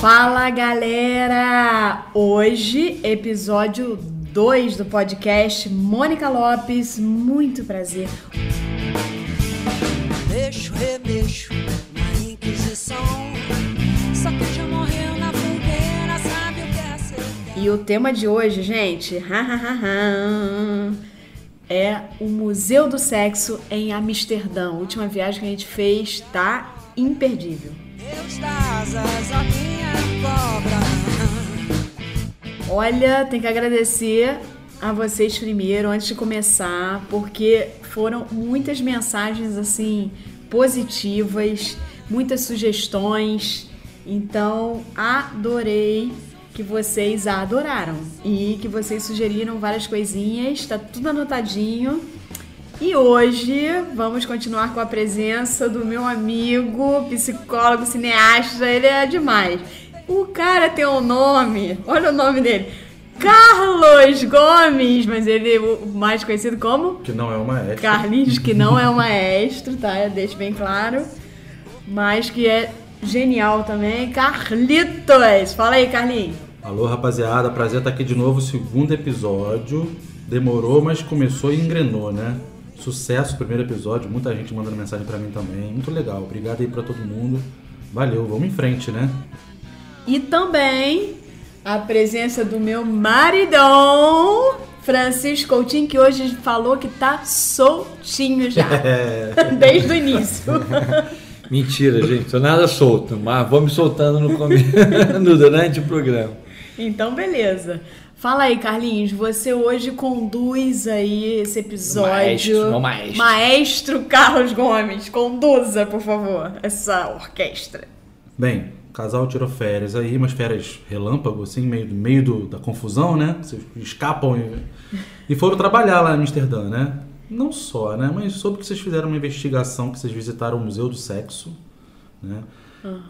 Fala galera! Hoje, episódio 2 do podcast Mônica Lopes. Muito prazer. Mexo, remexo na Inquisição. Só que já morreu na fogueira, sabe o que é ser. E o tema de hoje, gente, é o Museu do Sexo em Amsterdã. A última viagem que a gente fez tá imperdível. Deus das asas. Olha, tem que agradecer a vocês primeiro, antes de começar, porque foram muitas mensagens assim positivas, muitas sugestões. Então, adorei que vocês adoraram e que vocês sugeriram várias coisinhas, tá tudo anotadinho. E hoje vamos continuar com a presença do meu amigo, psicólogo, cineasta, ele é demais. O cara tem um nome, olha o nome dele. Carlos Gomes, mas ele é o mais conhecido como Que não é uma maestro. Carlinhos, que não é um maestro, tá? Eu deixo bem claro. Mas que é genial também. Carlitos! Fala aí, Carlinhos. Alô, rapaziada. Prazer estar aqui de novo. Segundo episódio. Demorou, mas começou e engrenou, né? Sucesso, primeiro episódio. Muita gente mandando mensagem pra mim também. Muito legal. Obrigado aí pra todo mundo. Valeu, vamos em frente, né? E também a presença do meu maridão, Francisco Coutinho, que hoje falou que tá soltinho já. Desde o início. Mentira, gente, tô nada solto, mas vou me soltando no começo, no- durante o programa. Então, beleza. Fala aí, Carlinhos, você hoje conduz aí esse episódio. Maestro, meu maestro. Maestro Carlos Gomes, conduza, por favor, essa orquestra. Bem, o casal tirou férias aí, umas férias relâmpago, assim, meio, meio do- da confusão, né? Vocês escapam e, e foram trabalhar lá em Amsterdã, né? Não só, né? Mas soube que vocês fizeram uma investigação, que vocês visitaram o Museu do Sexo, né?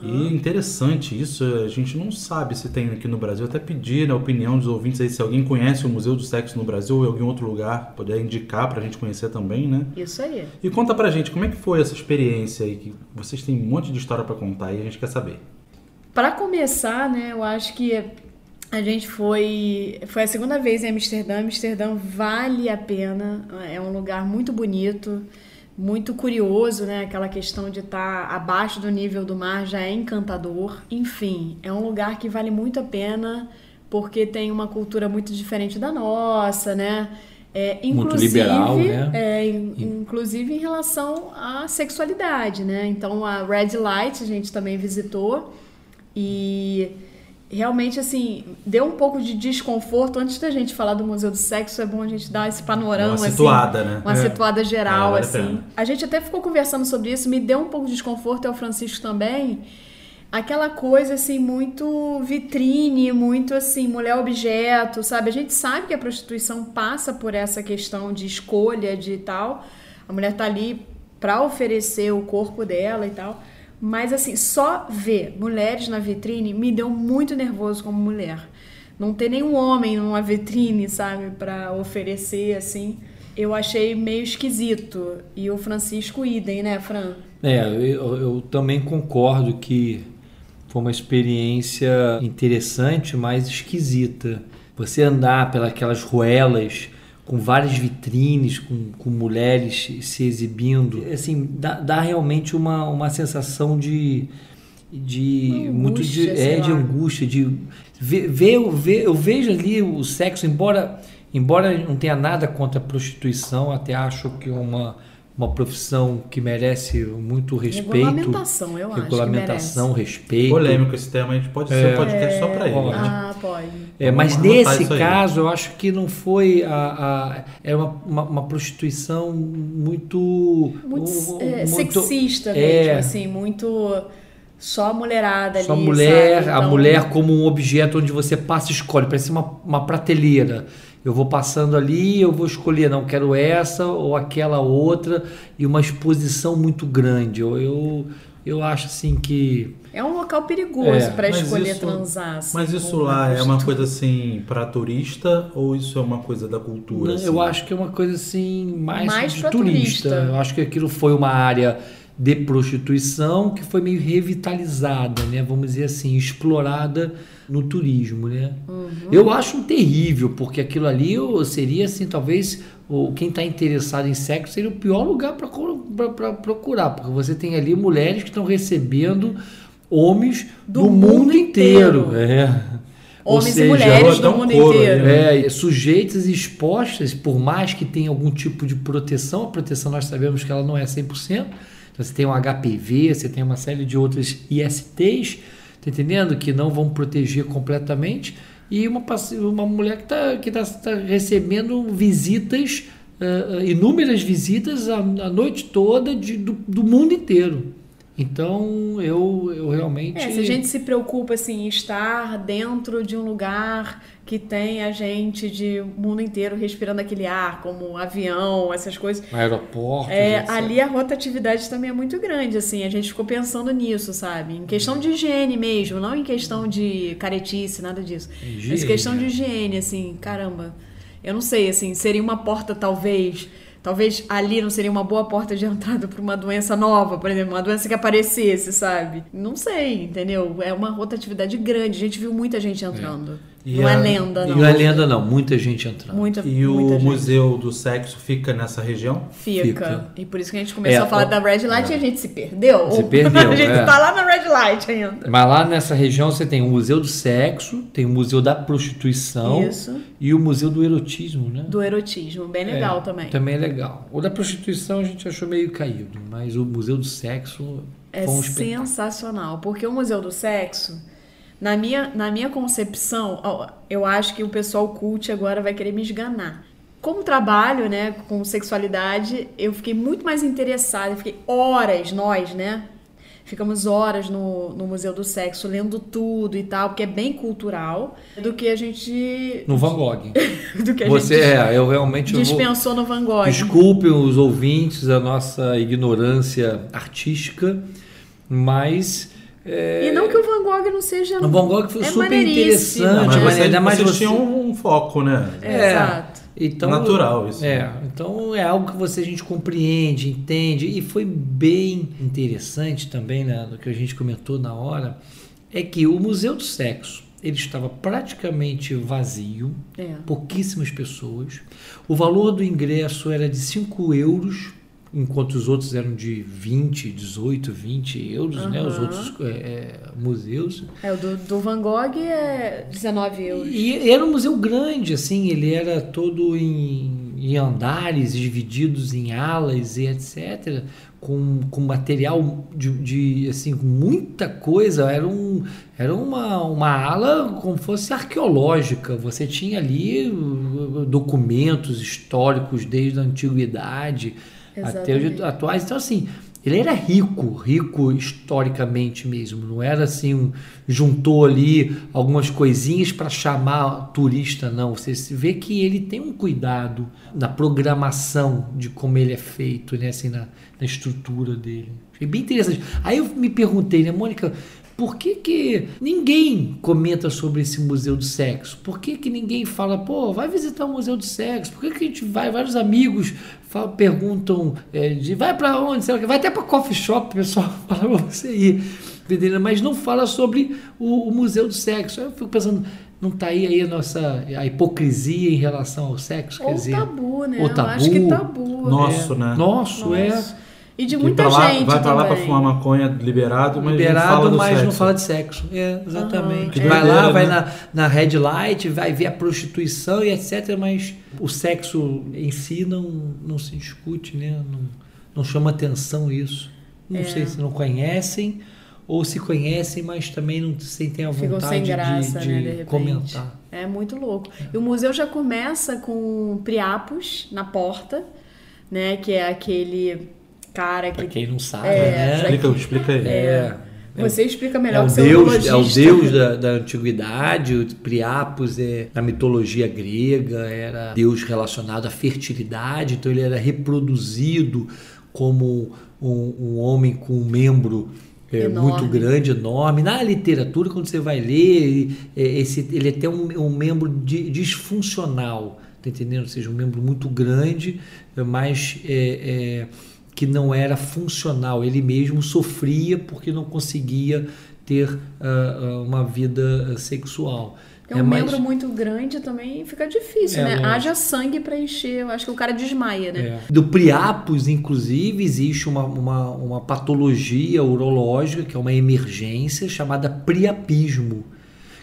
E interessante isso, a gente não sabe se tem aqui no Brasil. Até pedir a opinião dos ouvintes aí, se alguém conhece o Museu do Sexo no Brasil ou em algum outro lugar, poder indicar pra gente conhecer também, né? Isso aí. E conta pra gente, como é que foi essa experiência aí? Que vocês têm um monte de história pra contar e a gente quer saber. Para começar, né, eu acho que a gente foi foi a segunda vez em Amsterdã. Amsterdã vale a pena, é um lugar muito bonito, muito curioso, né? Aquela questão de estar abaixo do nível do mar já é encantador. Enfim, é um lugar que vale muito a pena porque tem uma cultura muito diferente da nossa, né? É, Muito inclusive, liberal, né? é, in- inclusive em relação à sexualidade, né? Então a Red Light a gente também visitou e realmente assim deu um pouco de desconforto antes da gente falar do Museu do Sexo é bom a gente dar esse panorama Uma assim, situada, né? uma É. situada geral É, vale a assim pena. a gente até ficou conversando sobre isso me deu um pouco de desconforto é o Francisco também aquela coisa assim muito vitrine muito assim mulher objeto sabe a gente sabe que a prostituição passa por essa questão de escolha de tal a mulher tá ali para oferecer o corpo dela e tal mas assim só ver mulheres na vitrine me deu muito nervoso como mulher. Não ter nenhum homem numa vitrine sabe para oferecer assim eu achei meio esquisito. E o Francisco idem né Fran? É, eu, eu também concordo que foi uma experiência interessante, mas esquisita. Você andar pelas ruelas com várias vitrines, com, com mulheres se exibindo, assim, dá, dá realmente uma, uma sensação de de Uma muito de, angústia, é, de angústia de ver, ver, ver- eu vejo ali o sexo embora embora não tenha nada contra a prostituição até acho que é uma uma profissão que merece muito respeito. Regulamentação eu acho regulamentação que respeito. Polêmico esse tema, a gente pode ser um podcast só pra ele. Ah pode é, mas Vamos nesse caso eu acho que não foi a, a é uma, uma, uma prostituição muito muito, um- é, muito- sexista é. mesmo assim muito só a mulherada Só ali a mulher, sabe? a Então, mulher como um objeto onde você passa e escolhe, parece uma, uma prateleira. Eu vou passando ali, eu vou escolher, não quero essa ou aquela outra, e uma exposição muito grande. Eu, eu, eu acho assim que. é um local perigoso É, pra mas escolher isso- transar assim, Mas isso lá é uma coisa assim pra turista ou isso é uma coisa da cultura? Não, assim? Eu acho que é uma coisa assim mais, Mais de turista. turista. Eu acho que aquilo foi uma área de prostituição que foi meio revitalizada, né? Vamos dizer assim, explorada no turismo, né? Eu acho um terrível, porque aquilo ali seria assim, talvez o quem está interessado em sexo seria o pior lugar para procurar, porque você tem ali mulheres que estão recebendo homens do, Do mundo, mundo inteiro. inteiro. É. Ou Homens e seja, mulheres dá do mundo couro aí, inteiro. né? é, sujeitas e expostas, por mais que tenha algum tipo de proteção, a proteção nós sabemos que ela não é 100%. Então, você tem um HPV, você tem uma série de outras ISTs, tá entendendo? Que não vão proteger completamente. E uma, uma mulher que está que tá, tá recebendo visitas, ah, inúmeras visitas a, a noite toda de, do, do mundo inteiro. Então, eu, eu realmente. É, se a gente se preocupa assim, em estar dentro de um lugar que tem a gente de mundo inteiro respirando aquele ar, como avião, essas coisas. Aeroportos. É, ali a rotatividade também é muito grande, assim, a gente ficou pensando nisso, sabe? Em questão de higiene mesmo, não em questão de caretice, nada disso. Mas Higiene, questão de né? higiene, assim, caramba. Eu não sei, assim, seria uma porta talvez. Talvez ali não seria uma boa porta de entrada para uma doença nova, por exemplo, uma doença que aparecesse, sabe? Não sei, entendeu? É uma rotatividade grande. A gente viu muita gente entrando. E não é a- lenda, não. Não é lenda, não. Muita gente entrando. Muita, E o muita gente. Museu do Sexo fica nessa região? Fica. Fica. E por isso que a gente começou É, a falar ó, da Red Light e a gente se perdeu. Se perdeu, a gente é. tá lá na Red Light ainda. Mas lá nessa região você tem o Museu do Sexo, tem o Museu da Prostituição Isso. e o Museu do Erotismo, né? Do erotismo, bem legal É, também. Também é legal. O da prostituição a gente achou meio caído, mas o Museu do Sexo É um sensacional, porque o Museu do Sexo, na minha, na minha concepção, ó, eu acho que o pessoal cult agora vai querer me esganar. Como trabalho, né, com sexualidade, eu fiquei muito mais interessada, eu fiquei horas, nós, né, ficamos horas no, no Museu do Sexo, lendo tudo e tal, porque é bem cultural, do que a gente... No Van Gogh. do que a Você gente é, eu realmente vou... dispensou no Van Gogh. Desculpem os ouvintes a nossa ignorância artística, mas é, E não que o Van Gogh não seja... o Van Gogh foi é super interessante, mas né? mas ainda mais você- tinham um foco, né? É. Exato. Então, Natural isso. É, então é algo que você a gente compreende, entende e foi bem interessante também, né, no que a gente comentou na hora, é que o Museu do Sexo ele estava praticamente vazio, É. pouquíssimas pessoas. O valor do ingresso era de 5 euros, enquanto os outros eram de 20, 18, 20 euros, né? Os outros é, é, museus. É, o do, do Van Gogh é 19 euros. E era um museu grande, assim, ele era todo em, em andares, divididos em alas e etc., com, com material de, de, assim, muita coisa. Era, um, era uma, uma ala como fosse arqueológica. Você tinha ali uh, documentos históricos desde a antiguidade até os Exatamente. atuais. Então, assim, ele era rico, rico historicamente mesmo. Não era assim, um, juntou ali algumas coisinhas para chamar turista, não. Você vê que ele tem um cuidado na programação de como ele é feito, né? Assim, na, na estrutura dele. Achei bem interessante. Aí eu me perguntei, né, Mônica, por que, que ninguém comenta sobre esse museu do sexo? Por que, que ninguém fala, pô, vai visitar o museu do sexo? Por que, que a gente vai, vários amigos fa- perguntam, é, de, vai para onde? Sei lá, vai até para coffee shop, o pessoal fala pra você ir, entendeu? mas não fala sobre o, o museu do sexo. Aí eu fico pensando, não tá aí, aí a nossa a hipocrisia em relação ao sexo? Ou quer dizer, tabu, né? ou Eu acho que tabu. Nosso, é, né? Nosso, é. E de muita pra lá- gente vai pra lá pra fumar maconha liberado, mas liberado, não fala do mas não sexo. fala de sexo. É, exatamente. Aham, vai é. lá, vai Né? na, na red light, vai ver a prostituição e etc. Mas o sexo em si não, não se discute, né? Não, não chama atenção isso. Não É. sei se não conhecem ou se conhecem, mas também não sentem a Ficam vontade sem graça, de, né, de de repente. comentar. É muito louco. E o museu já começa com Priapos na porta, né? Que é aquele cara Pra que. quem não sabe, É, né? Explica, explica aí. É. Você explica É melhor o que seu deus, é o deus da, da antiguidade, o Priapos é na mitologia grega, era deus relacionado à fertilidade, então ele era reproduzido como um, um homem com um membro é, muito grande, enorme. Na literatura, quando você vai ler, ele, é, esse, ele é até um, um membro di- disfuncional, tá entendendo? Ou seja, um membro muito grande, é, mas é, é, que não era funcional. Ele mesmo sofria porque não conseguia ter ah, uma vida ah, sexual. É um membro muito grande também fica difícil, É, né? lógico. Haja sangue pra encher. Eu acho que o cara desmaia, né? É. Do priapos, inclusive, existe uma, uma, uma patologia urológica, que é uma emergência, chamada priapismo,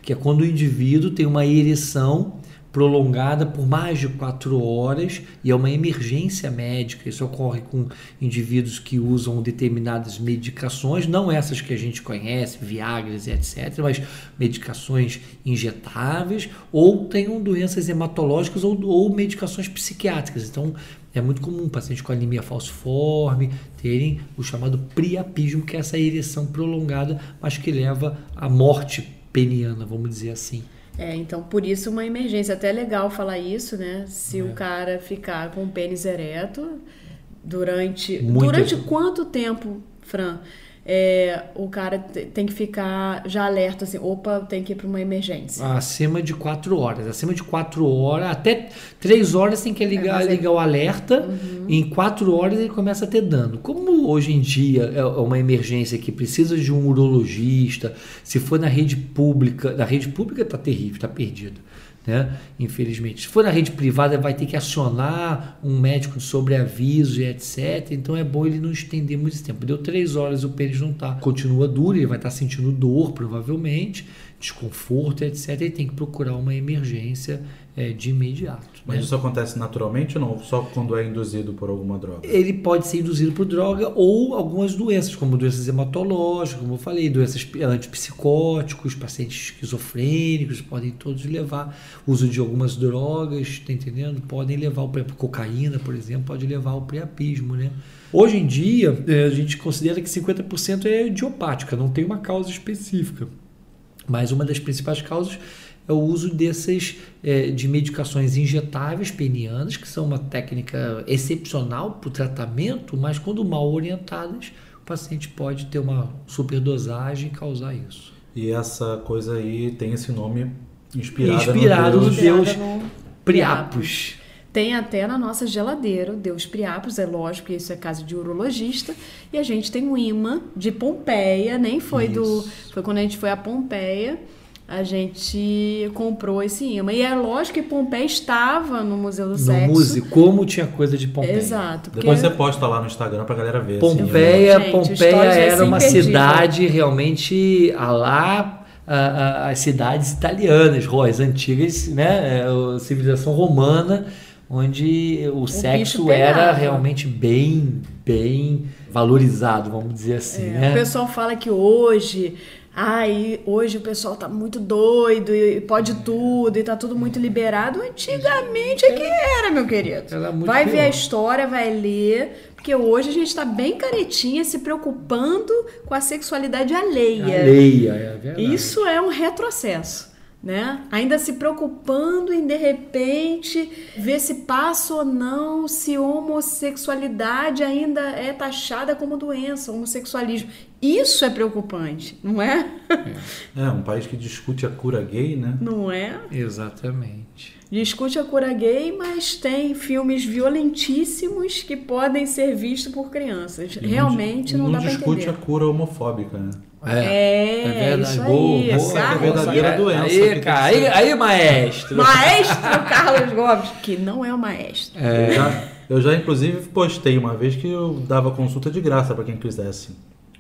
que é quando o indivíduo tem uma ereção prolongada por mais de quatro horas e é uma emergência médica. Isso ocorre com indivíduos que usam determinadas medicações, não essas que a gente conhece, Viagras e etc., mas medicações injetáveis ou tenham doenças hematológicas ou, ou medicações psiquiátricas. Então, é muito comum pacientes com anemia falciforme terem o chamado priapismo, que é essa ereção prolongada, mas que leva à morte peniana, vamos dizer assim. É, então por isso uma emergência. Até é legal falar isso, né? Se É. o cara ficar com o pênis ereto durante. Muito. Durante quanto tempo, Fran? É, o cara te- tem que ficar já alerta assim, opa, tem que ir para uma emergência. Acima de quatro horas. Acima de quatro horas, até três horas tem que ligar, mas é- ligar o alerta. Em quatro horas ele começa a ter dano. Como hoje em dia é uma emergência que precisa de um urologista, se for na rede pública, na rede pública tá terrível, tá perdido. Né? Infelizmente. Se for na rede privada, vai ter que acionar um médico de sobreaviso e etc. Então é bom ele não estender muito esse tempo. Deu três horas o pênis não tá. Continua duro, ele vai estar sentindo dor, provavelmente, desconforto, etc. Ele tem que procurar uma emergência é, de imediato. Mas né? isso acontece naturalmente ou não? Só quando é induzido por alguma droga? Ele pode ser induzido por droga ou algumas doenças, como doenças hematológicas, como eu falei, doenças antipsicóticos, pacientes esquizofrênicos, podem todos levar. Uso de algumas drogas, tá entendendo? Podem levar o cocaína, por exemplo, pode levar ao priapismo, né? Hoje em dia, eh, a gente considera que 50% é idiopática, não tem uma causa específica. Mas uma das principais causas é o uso dessas eh, de medicações injetáveis penianas, que são uma técnica excepcional para o tratamento, mas quando mal orientadas, o paciente pode ter uma superdosagem e causar isso. E essa coisa aí tem esse nome inspirado, Inspirado no no Deus. Deus no Priapos. Tem até na nossa geladeira o Deus Priapos, é lógico que isso é caso de urologista. E a gente tem um imã de Pompeia, nem foi do. Isso. Foi quando a gente foi a Pompeia, a gente comprou esse imã. E é lógico que Pompeia estava no Museu do No Sexo. músico, como tinha coisa de Pompeia. Exato. Porque Depois você posta lá no Instagram pra galera ver. assim, Pompeia, Gente, Pompeia é era uma imperdível. cidade realmente a lá as cidades italianas, as antigas, né, a civilização romana, onde o, sexo bicho era realmente bem, bem valorizado, vamos dizer assim, É, né? O pessoal fala que hoje, ai, hoje o pessoal tá muito doido e pode tudo e tá tudo muito liberado. Antigamente é que era, meu querido. Era vai ver a pior. história, vai ler, porque hoje a gente tá bem caretinha se preocupando com a sexualidade alheia. Alheia, é verdade. Isso é um retrocesso. Né? Ainda se preocupando em de repente ver se passa ou não, se homossexualidade ainda é taxada como doença, homossexualismo. Isso é preocupante, não é? É, um país que discute a cura gay, né? Não é? Exatamente. Discute a cura gay, mas tem filmes violentíssimos que podem ser vistos por crianças. E Realmente não, dá pra discute entender. a cura homofóbica, né? É, isso aí, boa, Carlos. que é verdadeira Aí, doença Aí, cara, que aí, aí, maestro. Maestro Carlos Gomes, que não é o maestro. Eu, já, eu já, inclusive, postei uma vez que eu dava consulta de graça pra quem quisesse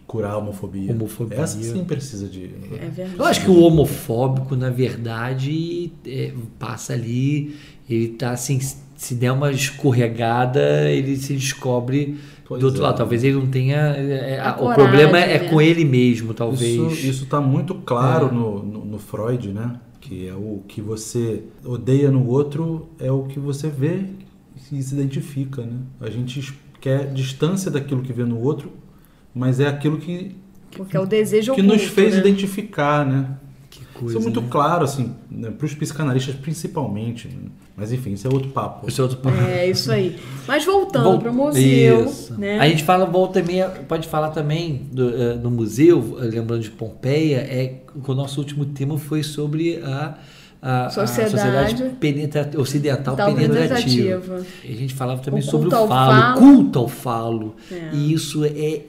curar a homofobia. Homofobia. Essa sim precisa de. É verdade. Eu acho que o homofóbico, na verdade, é, passa ali, ele tá assim, se der uma escorregada, ele se descobre Pois do outro é. lado. Talvez ele não tenha. é, A o problema é né? com ele mesmo, talvez. Isso, isso tá muito claro É. no, no, no Freud, né? Que é o que você odeia no outro é o que você vê e se identifica, né? A gente quer distância daquilo que vê no outro, mas é aquilo que, Porque é o desejo que nos oculto, fez né? identificar, né? Coisa. Isso é muito né? claro, assim, né? para os psicanalistas principalmente. né? Mas enfim, isso é outro papo. Esse é outro É isso aí. Mas voltando Vol- para o museu, Isso. né? A gente fala, volta meia, pode falar também do, eh, no museu, eh, lembrando de Pompeia, é que o nosso último tema foi sobre a, a, a Sociedade. sociedade penetra- ocidental Tal penetrativa. penetrativa. E a gente falava também O sobre o falo, falo. culto ao falo. É. E isso é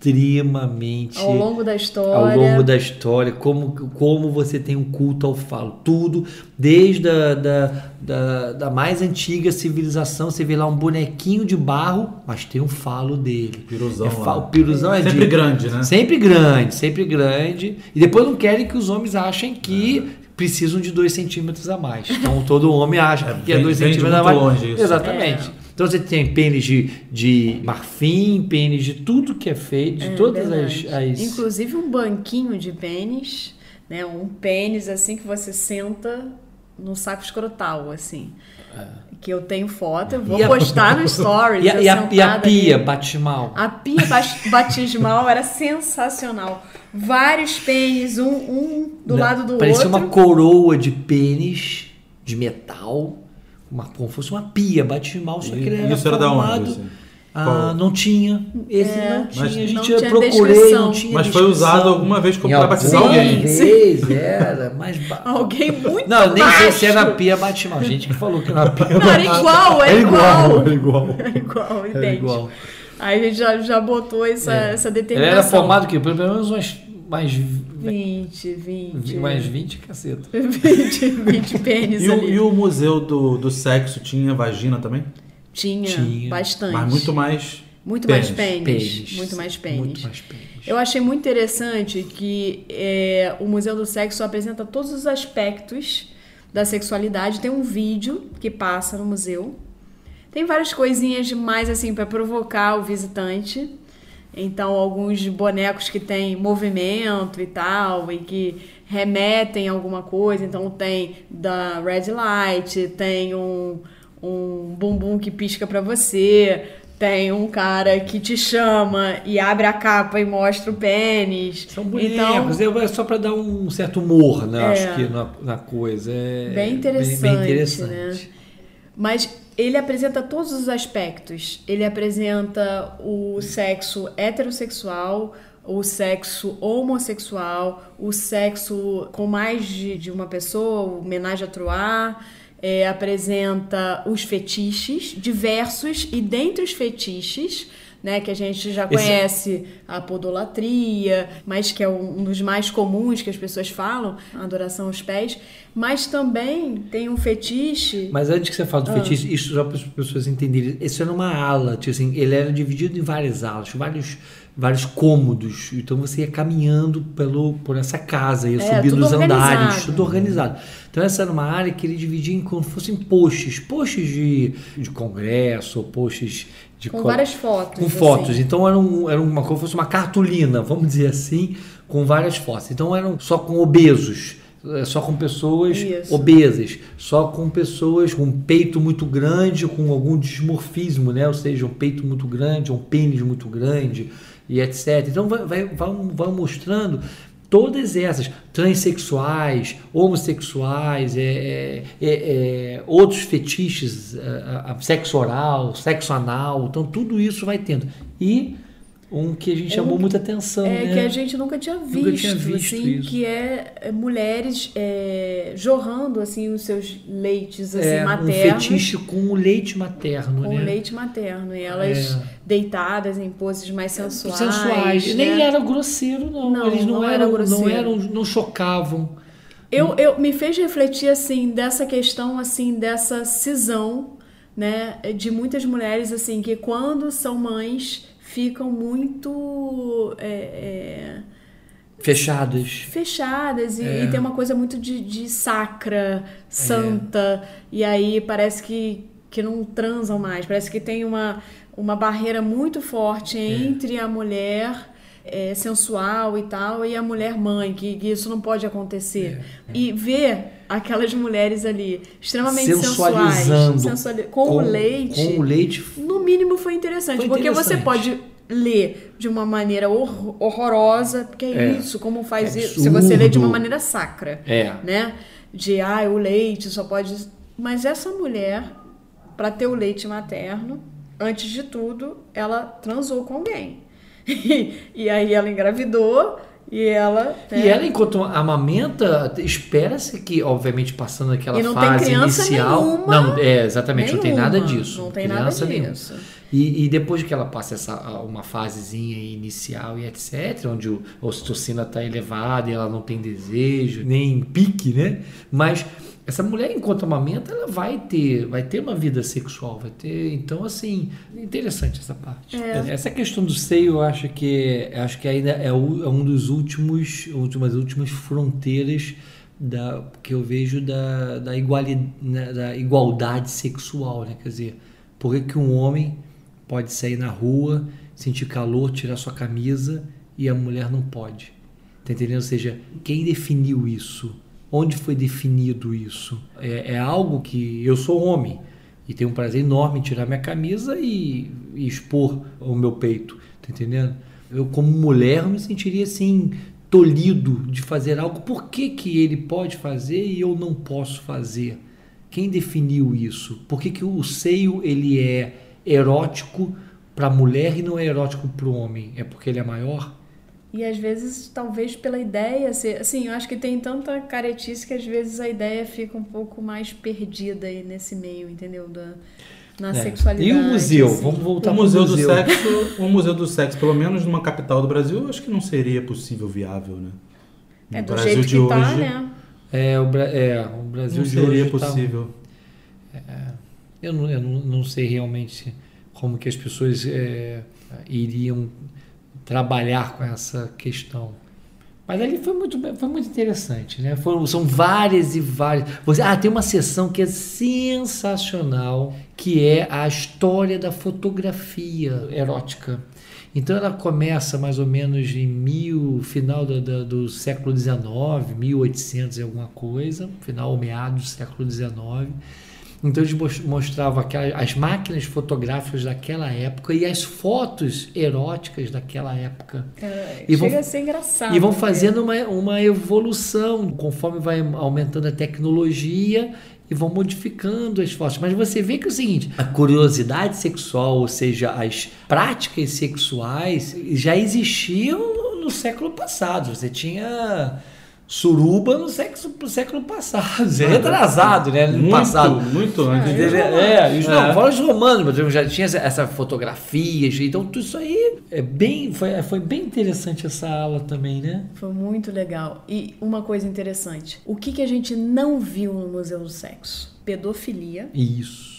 extremamente Ao longo da história. ao longo da história, como, como você tem um culto ao falo. Tudo, desde a da, da, da mais antiga civilização, você vê lá um bonequinho de barro, mas tem um falo dele. Piruzão é lá. fa- O piruzão é Sempre de- grande, né? Sempre grande, sempre grande. E depois não querem que os homens achem que precisam de dois centímetros a mais. Então todo homem acha É, que é dois vem de centímetros a mais. longe isso. Exatamente. Então você tem pênis de, de marfim, pênis de tudo que é feito, de É, todas as, verdade. as- Inclusive um banquinho de pênis, né? Um pênis assim que você senta no saco escrotal, assim. Que eu tenho foto, eu vou É. E a- postar no stories. E a, e a- e a pia ali. batismal. A pia batismal era sensacional. Vários pênis, um, um do Não, lado do Parecia outro. uma coroa de pênis de metal, uma, como se fosse uma pia batismal, só que ele era Isso era da formado. onde? assim? Ah, não tinha. Esse É, não tinha. Mas- a gente tinha procurei, descrição. não tinha Mas foi descrição. usado alguma vez como Em pra alguma batizar Sim, alguém. vez era, mas... Alguém muito Não, nem sei se era baixo. pia batismal. Gente que falou que era pia Não, era igual, era Era igual, era igual. Era igual, entende? igual. Aí a gente já, já botou essa, É. essa Ele determinação. era formado que pelo menos umas mais 20, 20. mais 20 caceta. 20, 20 pênis E o, ali. e o museu do, do sexo tinha vagina também? Tinha, Tinha. bastante. Mas muito mais. Muito pênis. mais pênis. Pênis. Muito mais pênis. Muito mais pênis. Eu achei muito interessante que é, o Museu do Sexo apresenta todos os aspectos da sexualidade. Tem um vídeo que passa no museu. Tem várias coisinhas mais assim para provocar o visitante. Então, alguns bonecos que têm movimento e tal, e que remetem a alguma coisa. Então, tem da Red Light, tem um, um bumbum que pisca para você, tem um cara que te chama e abre a capa e mostra o pênis. São Então, bonecos, é só para dar um certo humor, né? É. Acho que na, na coisa. É Bem interessante, Bem, interessante. né? Mas ele apresenta todos os aspectos. Ele apresenta o sexo heterossexual, o sexo homossexual, o sexo com mais de, de uma pessoa, o menage à trois. É, apresenta os fetiches diversos e dentre os fetiches né, que a gente já Esse- conhece a podolatria, mas que é um dos mais comuns que as pessoas falam, a adoração aos pés, mas também tem um fetiche Mas antes que você Ah. fale do fetiche, isso só para as pessoas entenderem. Isso era uma ala, tipo assim, ele era dividido em várias alas, vários, vários cômodos. Então você ia caminhando pelo, por essa casa, ia É, subindo os andares, organizado. tudo organizado. Então essa era uma área que ele dividia em como se fossem posts, posts de, de congresso, ou posts de com co- várias fotos. com assim. fotos. Então era, um, era uma como se fosse uma cartolina, vamos dizer assim, com várias fotos. Então eram só com obesos, eh, só com pessoas Isso. obesas, só com pessoas com um peito muito grande, com algum dismorfismo, né? Ou seja, um peito muito grande, um pênis muito grande e etc. Então vai, vai, vai, mostrando todas essas transexuais, homossexuais, é, é, é, é, outros fetiches, sexo oral, sexo anal, então tudo isso vai tendo. E um que a gente chamou muita atenção, É né? que a gente nunca tinha visto, Nunca tinha visto assim, isso. que é é, mulheres é, jorrando assim os seus leites assim, é, um maternos fetiche com o leite materno, com né? leite materno e elas É. deitadas em poses mais sensuais. sensuais. né? Nem era grosseiro, não. Não, Eles não, não era eram, grosseiro. não eram, não chocavam. Eu, eu me fez refletir assim dessa questão assim dessa cisão, né, de muitas mulheres assim que quando são mães ficam muito é, é, Fechadas. fechadas e, É. e tem uma coisa muito de, de sacra, santa. E aí parece que que não transam mais, parece que tem uma uma barreira muito forte entre a mulher é, sensual e tal e a mulher mãe que, que isso não pode acontecer. E ver aquelas mulheres ali extremamente Sensualizando sensuais sensuali- com, o leite Com o leite. no mínimo foi interessante, Foi porque você pode ler de uma maneira hor- horrorosa, porque é, É. isso, como faz É isso, se você lê de uma maneira sacra, É. né? De, ah, o leite só pode... Mas essa mulher, para ter o leite materno, antes de tudo, ela transou com alguém. e aí ela engravidou, E ela. E né, ela, enquanto amamenta, espera-se que, obviamente, passando aquela E fase inicial. nenhuma. não, é, exatamente, não tem nada nenhuma. disso. Não tem criança nada nenhuma. disso. E, e depois que ela passa essa uma fasezinha inicial e etc, onde o, a ocitocina está elevada e ela não tem desejo, nem pique, né? Mas essa mulher, enquanto amamenta, ela vai ter, vai ter uma vida sexual, vai ter. Então, assim, interessante essa parte. Essa questão do seio, eu acho que acho que ainda é, o- é um dos últimos, últimas últimas fronteiras da que eu vejo da, da, iguali, né, da igualdade sexual, né? Quer dizer, por que, que um homem pode sair na rua, sentir calor, tirar sua camisa e a mulher não pode? Tá entendendo? Ou seja, quem definiu isso? Onde foi definido isso? É, é algo que eu sou homem e tenho um prazer enorme em tirar minha camisa e, e expor o meu peito, tá entendendo? Eu como mulher me sentiria assim tolhido de fazer algo. Por que, que ele pode fazer e eu não posso fazer? Quem definiu isso? Por que, que o seio ele é erótico para a mulher e não é erótico para o homem? É porque ele é maior? E às vezes, talvez pela ideia ser. Assim, eu acho que tem tanta caretice que às vezes a ideia fica um pouco mais perdida aí nesse meio, entendeu? Da, na É. sexualidade. E o museu? assim. Vamos voltar O museu, museu. do sexo, o museu do sexo, pelo menos numa capital do Brasil, eu acho que não seria possível viável, né? No É do Brasil jeito de que tá, hoje, né? É, o, Bra- é, o Brasil não de seria hoje tá- possível. Eu, não, eu não, não sei realmente como que as pessoas é, iriam trabalhar com essa questão. Mas ali foi muito, foi muito interessante, né? Foram, são várias e várias. Você, ah, tem uma sessão que é sensacional, que é a história da fotografia erótica. Então ela começa mais ou menos em mil, final do, do, do século XIX, 1800 e alguma coisa, final ou meados do século XIX. Então eles mos- mostravam as máquinas fotográficas daquela época e as fotos eróticas daquela época. É, E vão- chega a ser engraçado. E vão né? fazendo uma, uma evolução conforme vai aumentando a tecnologia e vão modificando as fotos. Mas você vê que é o seguinte: a curiosidade sexual, ou seja, as práticas sexuais, já existiam no, no século passado. Você tinha suruba no, sexo, no século passado, é retrasado, né? No Muito, passado. muito antes. Eu- É, os, não, É. fora os romanos, mas já tinha essa, fotografias, então tudo isso aí é bem, foi, foi bem interessante essa aula também, né? Foi muito legal. E uma coisa interessante: o que, que a gente não viu no Museu do Sexo? Pedofilia. Isso.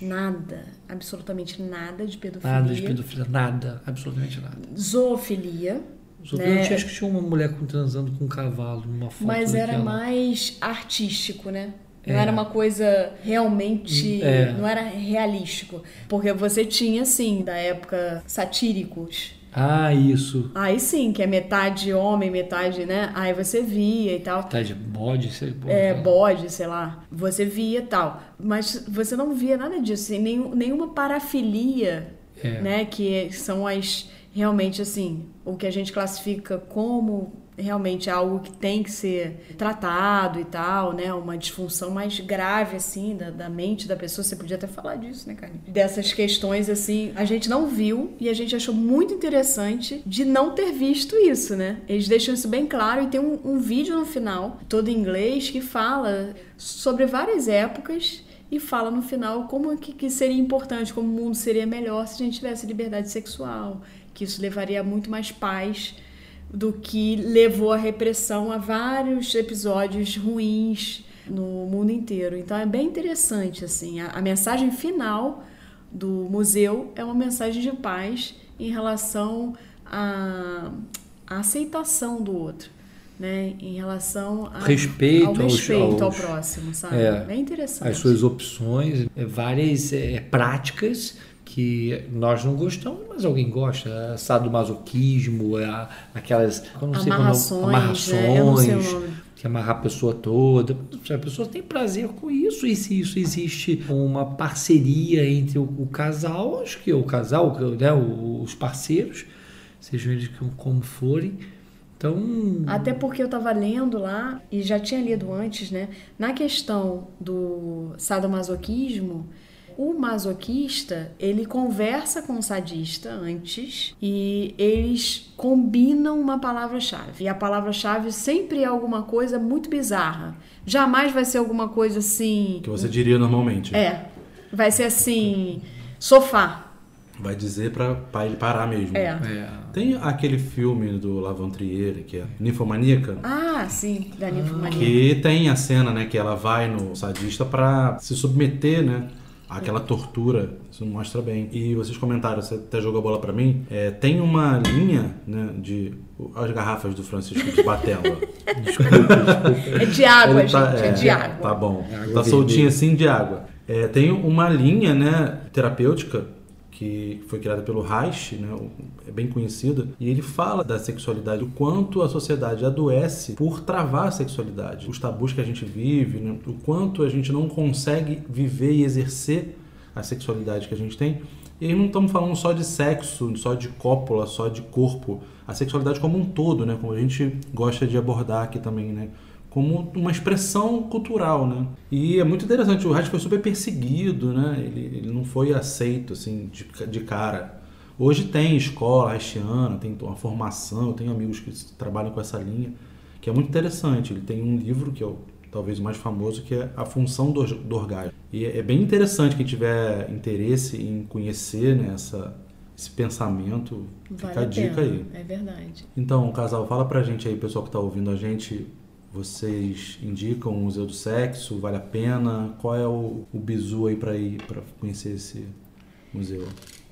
Nada, absolutamente nada de pedofilia. Nada de pedofilia, nada, absolutamente nada. Zoofilia. Só Né? acho que tinha uma mulher com- transando com um cavalo numa foto Mas era daquela. mais artístico, né? Não É. era uma coisa realmente. É. Não era realístico. Porque você tinha, assim, da época, satíricos. Ah, isso. Aí sim, que é metade homem, metade, né? Aí você via e tal. Tá de bode, sei lá. É, bode, sei lá. Você via e tal. Mas você não via nada disso. assim, nenhum, nenhuma parafilia, É. né? Que são as. Realmente, assim, o que a gente classifica como realmente algo que tem que ser tratado e tal, né? Uma disfunção mais grave, assim, da, da mente da pessoa. Você podia até falar disso, né, Carlinhos? Dessas questões, assim, a gente não viu e a gente achou muito interessante de não ter visto isso, né? Eles deixam isso bem claro e tem um, um vídeo no final, todo em inglês, que fala sobre várias épocas e fala no final como que, que seria importante, como o mundo seria melhor se a gente tivesse liberdade sexual, que isso levaria a muito mais paz do que levou a repressão a vários episódios ruins no mundo inteiro. Então é bem interessante assim. A, a mensagem final do museu é uma mensagem de paz em relação à, à aceitação do outro, né? Em relação a, Respeito ao aos- respeito ao aos- próximo, sabe? É. bem interessante. As suas opções, é, várias é, práticas que nós não gostamos, mas alguém gosta. Sadomasoquismo, é, aquelas. eu não sei Amarrações, né? Eu não sei o amarrações, nome. que amarrar a pessoa toda. A pessoa tem prazer com isso, e se isso existe uma parceria entre o, o casal, acho que o casal, né, os parceiros, sejam eles como- como forem. Então, Até porque eu estava lendo lá, e já tinha lido antes, né? Na questão do sadomasoquismo, O masoquista, ele conversa com o sadista antes e eles combinam uma palavra-chave. E a palavra-chave sempre é alguma coisa muito bizarra. Jamais vai ser alguma coisa assim. Que você diria normalmente. É. Vai ser assim. Sofá. Vai dizer pra, pra ele parar mesmo. É. É. Tem aquele filme do Lavontrier, que é Ninfomaníaca, Ah, sim, da ninfomania. que tem a cena, né, que ela vai no sadista pra se submeter, né, àquela tortura. Isso mostra bem. E vocês comentaram, você até jogou a bola pra mim, é, tem uma linha, né, de... As garrafas do Francisco de Batella. É de água, Ele tá- gente. É, de água. Tá bom. Água tá soltinho vermelha. assim de água. É, tem uma linha, né, terapêutica que foi criada pelo Reich, né, é bem conhecida, e ele fala da sexualidade, o quanto a sociedade adoece por travar a sexualidade, os tabus que a gente vive, né, o quanto a gente não consegue viver e exercer a sexualidade que a gente tem. E aí não estamos falando só de sexo, só de cópula, só de corpo, a sexualidade como um todo, né, como a gente gosta de abordar aqui também, né, como uma expressão cultural, né? E é muito interessante, o Reich foi super perseguido, né? Ele, ele não foi aceito, assim, de, de cara. Hoje tem escola haitiana, tem uma formação, eu tenho amigos que trabalham com essa linha, que é muito interessante. Ele tem um livro que é o, talvez o mais famoso, que é A Função do, do Orgasmo. E é, é bem interessante quem tiver interesse em conhecer né, essa, esse pensamento, Vale fica a a dica aí. É verdade. Então, casal, fala pra gente aí, pessoal que tá ouvindo a gente, vocês indicam o Museu do Sexo, vale a pena? Qual é o, o bizu aí pra ir pra conhecer esse museu?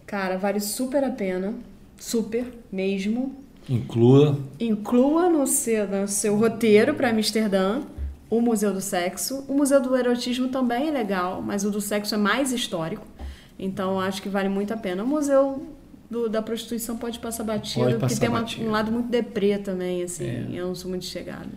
Cara, vale super a pena. Super mesmo. Inclua. Inclua no seu, no seu roteiro para Amsterdã o Museu do Sexo. O Museu do Erotismo também é legal, mas o do sexo é mais histórico. Então acho que vale muito a pena. O Museu do- da Prostituição pode passar batido, Pode porque passar tem uma- batido. um lado muito deprê também, assim. É. Eu não sou muito chegada.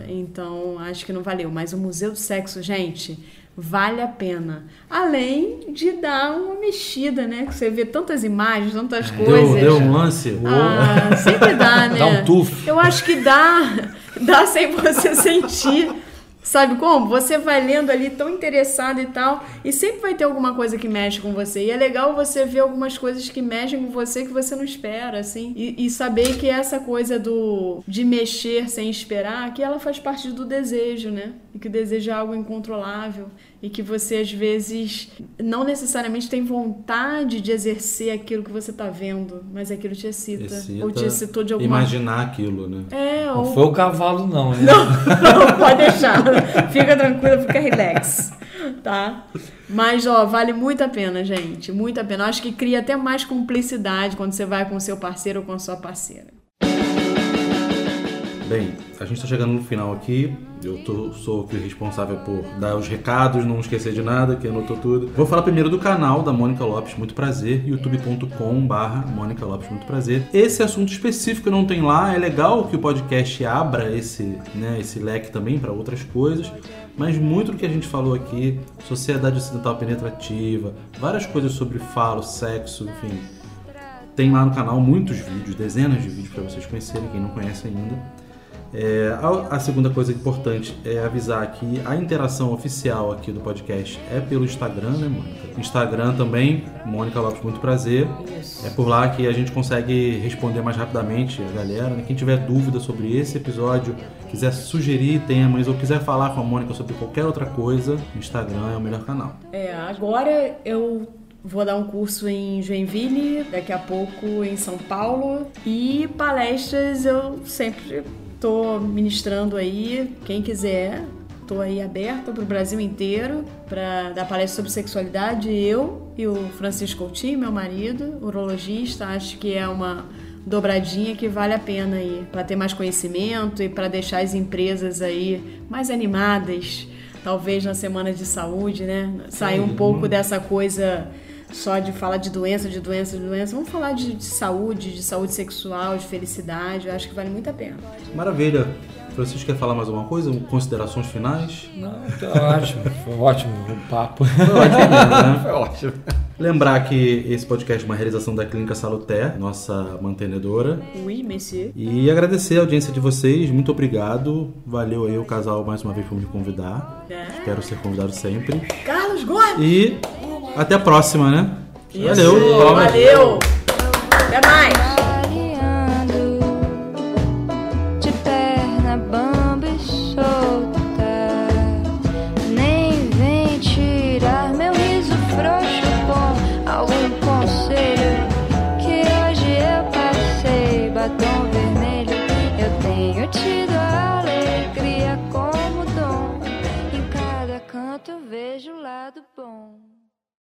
É. Então, acho que não valeu. Mas o Museu do Sexo, gente, vale a pena. Além de dar uma mexida, né? Que você vê tantas imagens, tantas Deu, coisas. deu um lance? Ah, sempre dá, né? Dá um tufo. Eu acho que dá, dá sem você sentir. Sabe como? Você vai lendo ali tão interessado e tal, e sempre vai ter alguma coisa que mexe com você. E é legal você ver algumas coisas que mexem com você que você não espera, assim. E, e saber que essa coisa do de mexer sem esperar, que ela faz parte do desejo, né? E que o desejo é algo incontrolável. E que você, às vezes, não necessariamente tem vontade de exercer aquilo que você tá vendo, mas aquilo te excita. Excita ou te excitou de alguma Imaginar aquilo, né? É, Não ou foi o cavalo, não, né? não, pode deixar. Fica tranquila, fica relax. Tá? Mas, ó, vale muito a pena, gente. Muito a pena. Acho que cria até mais cumplicidade quando você vai com o seu parceiro ou com a sua parceira. Bem, a gente está chegando no final aqui. Eu tô, sou aqui responsável por dar os recados, não esquecer de nada, que anotou tudo. Vou falar primeiro do canal da Mônica Lopes, muito prazer, youtube.com barra Mônica Lopes, muito prazer. Esse assunto específico não tem lá, é legal que o podcast abra esse, né, esse leque também para outras coisas, mas muito do que a gente falou aqui, sociedade ocidental penetrativa, várias coisas sobre falo, sexo, enfim, tem lá no canal muitos vídeos, dezenas de vídeos para vocês conhecerem, quem não conhece ainda. É, a, a segunda coisa importante é avisar que a interação oficial aqui do podcast é pelo Instagram, né, Mônica? Instagram também, Mônica Lopes, muito prazer. É por lá que a gente consegue responder mais rapidamente a galera. né? Quem tiver dúvida sobre esse episódio, quiser sugerir temas ou quiser falar com a Mônica sobre qualquer outra coisa, o Instagram é o melhor canal. É, agora eu vou dar um curso em Joinville, daqui a pouco em São Paulo. E palestras eu sempre tô ministrando aí. Quem quiser, tô aí aberta para o Brasil inteiro para dar palestra sobre sexualidade. Eu e o Francisco Coutinho, meu marido, urologista, acho que é uma dobradinha que vale a pena aí para ter mais conhecimento e para deixar as empresas aí mais animadas talvez na semana de saúde, né? Sair um pouco dessa coisa só de falar de doença, de doença, de doença. Vamos falar de, de saúde, de saúde sexual, de felicidade. Eu acho que vale muito a pena. Maravilha. Francisco quer falar mais alguma coisa? Considerações finais? Não, tá ótimo. Foi ótimo o papo. Foi ótimo mesmo, né? Foi ótimo. Lembrar que esse podcast é uma realização da Clínica Saluté, nossa mantenedora. Oui, monsieur. E agradecer a audiência de vocês, muito obrigado. Valeu aí o casal mais uma vez por me convidar. É. Espero ser convidado sempre. Carlos Gomes! E até a próxima, né? Isso. Valeu. Valeu. Até mais.